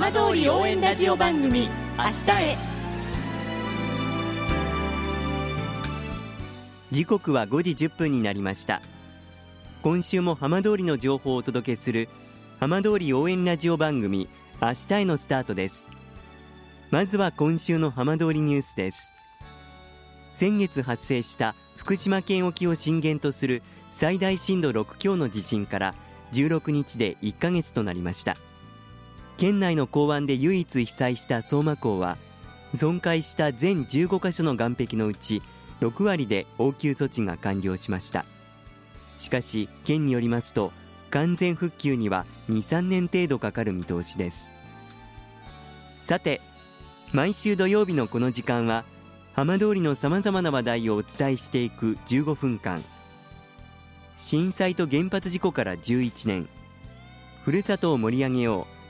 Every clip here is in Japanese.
浜通り応援ラジオ番組明日へ。時刻は5時1分になりました。今週も浜通りの情報をお届けする浜通り応援ラジオ番組明日へのスタートです。まずは今週の浜通りニュースです。先月発生した福島県沖を震源とする最大震度6強の地震から16日で1ヶ月となりました。県内の港湾で唯一被災した相馬港は損壊した全15カ所の岸壁のうち6割で応急措置が完了しました。しかし県によりますと完全復旧には23年程度かかる見通しです。さて毎週土曜日のこの時間は浜通りのさまざまな話題をお伝えしていく15分間。震災と原発事故から11年。ふるさとを盛り上げよう。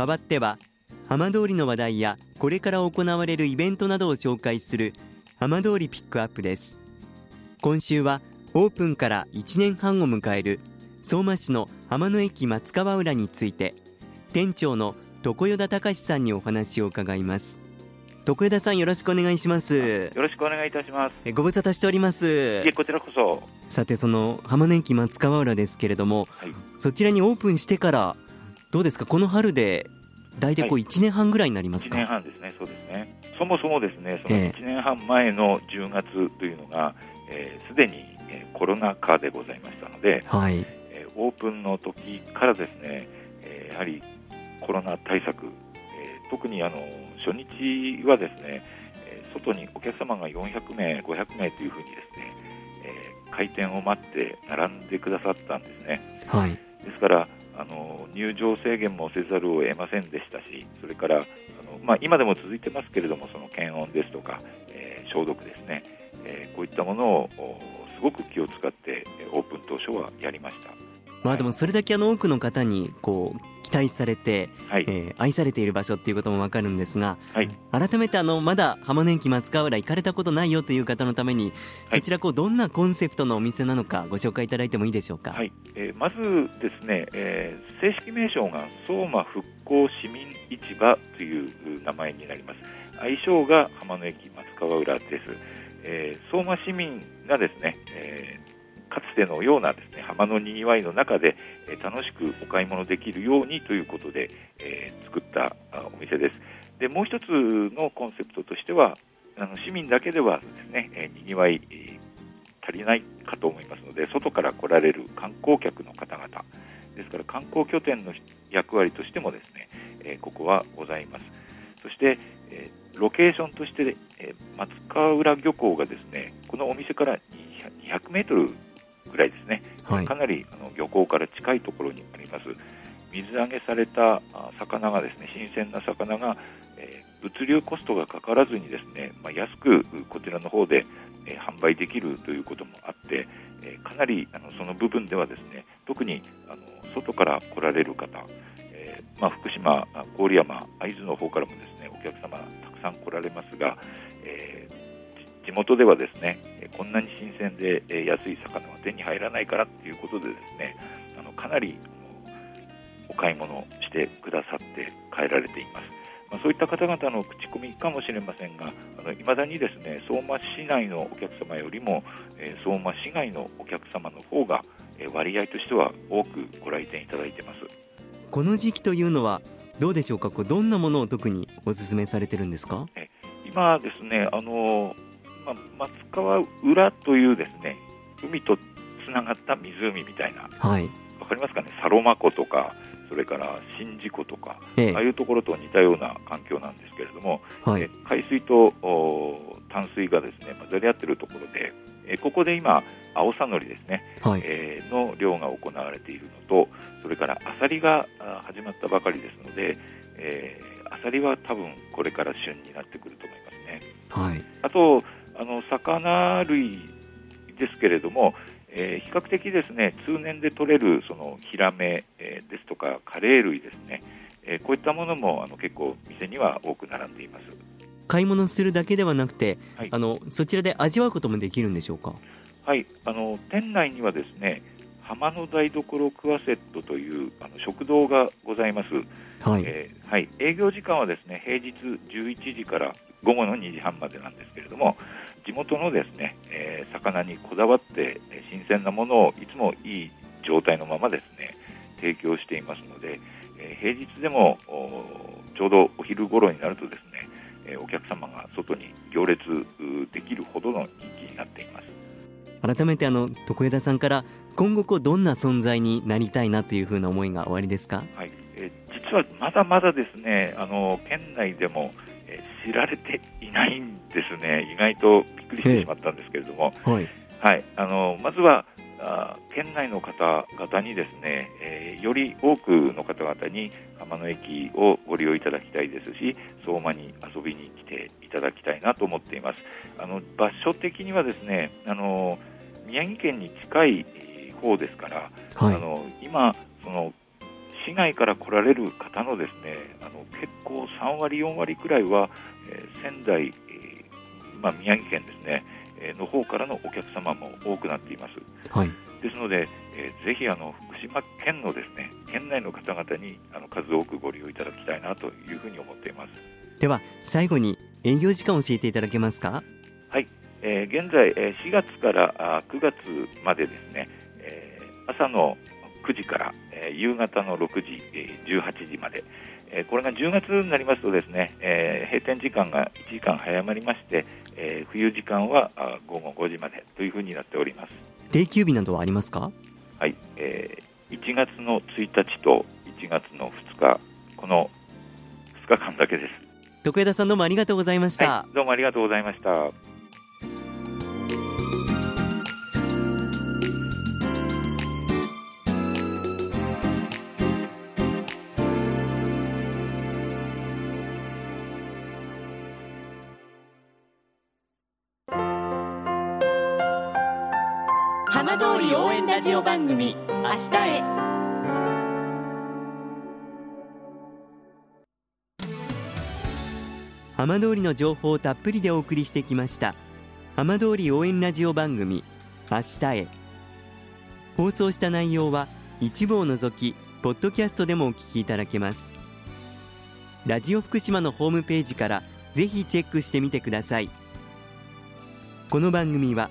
代わっては浜通りの話題やこれから行われるイベントなどを紹介する浜通りピックアップです。今週はオープンから1年半を迎える相馬市の浜野駅松川浦について店長の床与田隆さんにお話を伺います。床与田さんよろしくお願いします。よろしくお願いいたします。ご無沙汰しております。いえこちらこそ。さてその浜野駅松川浦ですけれども、はい、そちらにオープンしてからどうですか？この春で大体こう1年半ぐらいになりますか、はい、1年半ですね。そうですね。そもそもですね。その1年半前の10月というのがすで、えー、に、えー、コロナ禍でございましたので、はい。えー、オープンの時からですね、えー、やはりコロナ対策、えー、特にあの初日はですね、えー、外にお客様が400名、500名というふうにですね、えー、開店を待って並んでくださったんですね。はい、ですからあの入場制限もせざるを得ませんでしたし、それからあの、まあ、今でも続いてますけれども、その検温ですとか、えー、消毒ですね、えー、こういったものをすごく気を使ってオープン当初はやりました。まあでもそれだけあの多くの方にこう期待されて、はい、えー、愛されている場所っていうこともわかるんですが、はい、改めてあのまだ浜年期松川浦行かれたことないよという方のために、はい、そちらこうどんなコンセプトのお店なのかご紹介いただいてもいいでしょうか、はい。えー、まずですね、えー、正式名称が相馬復興市民市場という名前になります。愛称が浜野駅松川浦です、えー、相馬市民がですね、えーかつてのようなですね浜のにぎわいの中で、えー、楽しくお買い物できるようにということで、えー、作ったお店です。でもう一つのコンセプトとしてはあの市民だけではですね、えー、にぎわい、えー、足りないかと思いますので外から来られる観光客の方々ですから観光拠点の役割としてもですね、えー、ここはございます。そして、えー、ロケーションとして、えー、松川浦漁港がですねこのお店から200メートルぐらいですね、はい、かなりあの漁港から近いところにあります。水揚げされた魚がですね新鮮な魚が、えー、物流コストがかからずにですね、まあ、安くこちらの方で、えー、販売できるということもあって、えー、かなりあのその部分ではですね特にあの外から来られる方、えまあ、福島、郡山、会津の方からもですねお客様たくさん来られますが、え地元ではですねこんなに新鮮で安い魚は手に入らないからということでですねあのかなりお買い物してくださって帰られています。まあ、そういった方々の口コミかもしれませんが、いまだにですね相馬市内のお客様よりも、えー、相馬市外のお客様の方が、えー、割合としては多くご来店いただいてます。この時期というのはどうでしょうか？こうどんなものを特にお勧めされてるんですか？え今ですねあのまあ、松川浦というですね海とつながった湖みたいな、はい、わかりますかね、サロマ湖とかそれから宍道湖とか、ええ。ああいうところと似たような環境なんですけれども、はい。え海水とお淡水がですね混ざり合っているところで、えここで今、アオサノリですね、はい。えーの漁が行われているのと、それからアサリがあ始まったばかりですので、えーアサリは多分これから旬になってくると思いますね。はい。あと、あの魚類ですけれども、えー比較的ですね通年で取れるそのヒラメ、えーですとかカレー類ですね、えーこういったものもあの結構店には多く並んでいます。買い物するだけではなくて、はい。あのそちらで味わうこともできるんでしょうか？はい、あの店内にはですね浜の台所クワセットというあの食堂がございます。はい、えーはい、営業時間はですね平日11時から午後の2時半までなんですけれども地元のですね、えー魚にこだわってえー新鮮なものをいつもいい状態のままですね提供していますので、えー平日でもおちょうどお昼頃になるとですね、えーお客様が外に行列うできるほどの人気になっています。改めてあの徳枝さんから今後こうどんな存在になりたいなというふうな思いがおありですか？はい、えー実はまだまだですね、あの県内でも、えー知られていないんですね、意外とびっくりしてしまったんですけれども、はい。はい、あのまずはあ県内の方々にですね、えーより多くの方々に浜の駅をご利用いただきたいですし、相馬に遊びに来ていただきたいなと思っています。あの場所的にはですね、あの宮城県に近いえー方ですから、はい。あの今その市外から来られる方のですねあの結構3割4割くらいは、えー仙台、えーまあ、宮城県ですね、えーの方からのお客様も多くなっています。はい。ですので、えーぜひあの福島県のですね県内の方々にあの数多くご利用いただきたいなというふうに思っています。では最後に営業時間を教えていただけますか？えー現在、えー4月からあ9月までですね、えー朝の9時から、えー夕方の6時、えー18時まで、えーこれが10月になりますとですね、えー閉店時間が1時間早まりまして、えー冬時間はあ午後5時までというふうになっております。定休日などはありますか？はい、えー1月の1日と1月の2日、この2日間だけです。徳枝さんどうもありがとうございました、はい、どうもありがとうございました。通り応援ラジオ番組「明日へ」浜通りの情報をたっぷりでお送りしてきました。浜通り応援ラジオ番組明日へ。放送した内容は一部を除きポッドキャストでもお聞きいただけます。ラジオ福島のホームページからぜひチェックしてみてください。この番組は